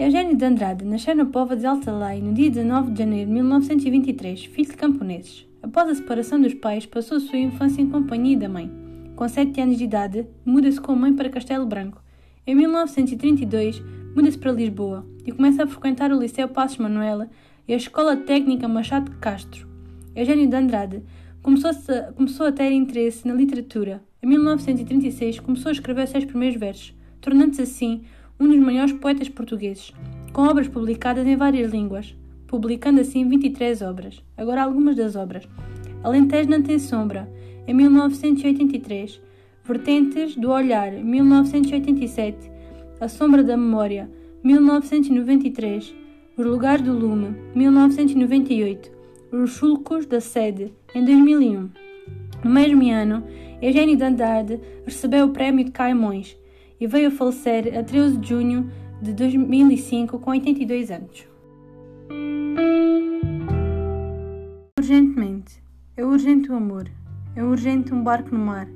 Eugênio de Andrade nasceu na Pova de Altalai no dia 19 de janeiro de 1923, filho de camponeses. Após a separação dos pais, passou a sua infância em companhia da mãe. Com 7 anos de idade, muda-se com a mãe para Castelo Branco. Em 1932, muda-se para Lisboa e começa a frequentar o Liceu Passos Manuela e a Escola Técnica Machado Castro. Eugênio de Andrade começou a, começou a ter interesse na literatura. Em 1936, começou a escrever seus primeiros versos, tornando-se assim um dos maiores poetas portugueses, com obras publicadas em várias línguas, publicando assim 23 obras. Agora algumas das obras. Alentejo não tem sombra, em 1983. Vertentes do Olhar, 1987. A Sombra da Memória, 1993. Os Lugares do Lume, 1998. Os Sulcos da Sede, em 2001. No mesmo ano, Eugênio de Andrade recebeu o Prémio de Caimões, e veio a falecer a 13 de junho de 2005 com 82 anos. Urgentemente. É urgente o amor. É urgente um barco no mar.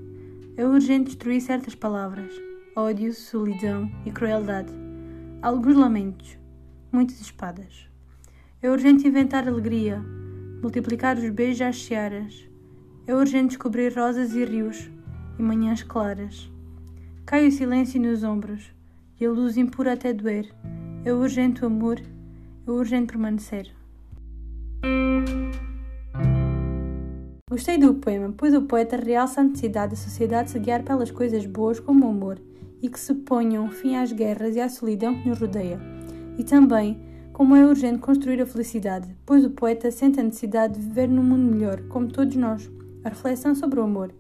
É urgente destruir certas palavras. Ódio, solidão e crueldade. Alguns lamentos. Muitas espadas. É urgente inventar alegria. Multiplicar os beijos às searas. É urgente descobrir rosas e rios e manhãs claras. Cai o silêncio nos ombros e a luz impura até doer. É urgente o amor, é urgente permanecer. Gostei do poema, pois o poeta realça a necessidade da sociedade se guiar pelas coisas boas como o amor e que se ponham fim às guerras e à solidão que nos rodeia. E também como é urgente construir a felicidade, pois o poeta sente a necessidade de viver num mundo melhor, como todos nós. A reflexão sobre o amor.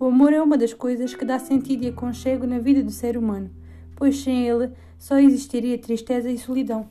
O amor é uma das coisas que dá sentido e aconchego na vida do ser humano, pois sem ele só existiria tristeza e solidão.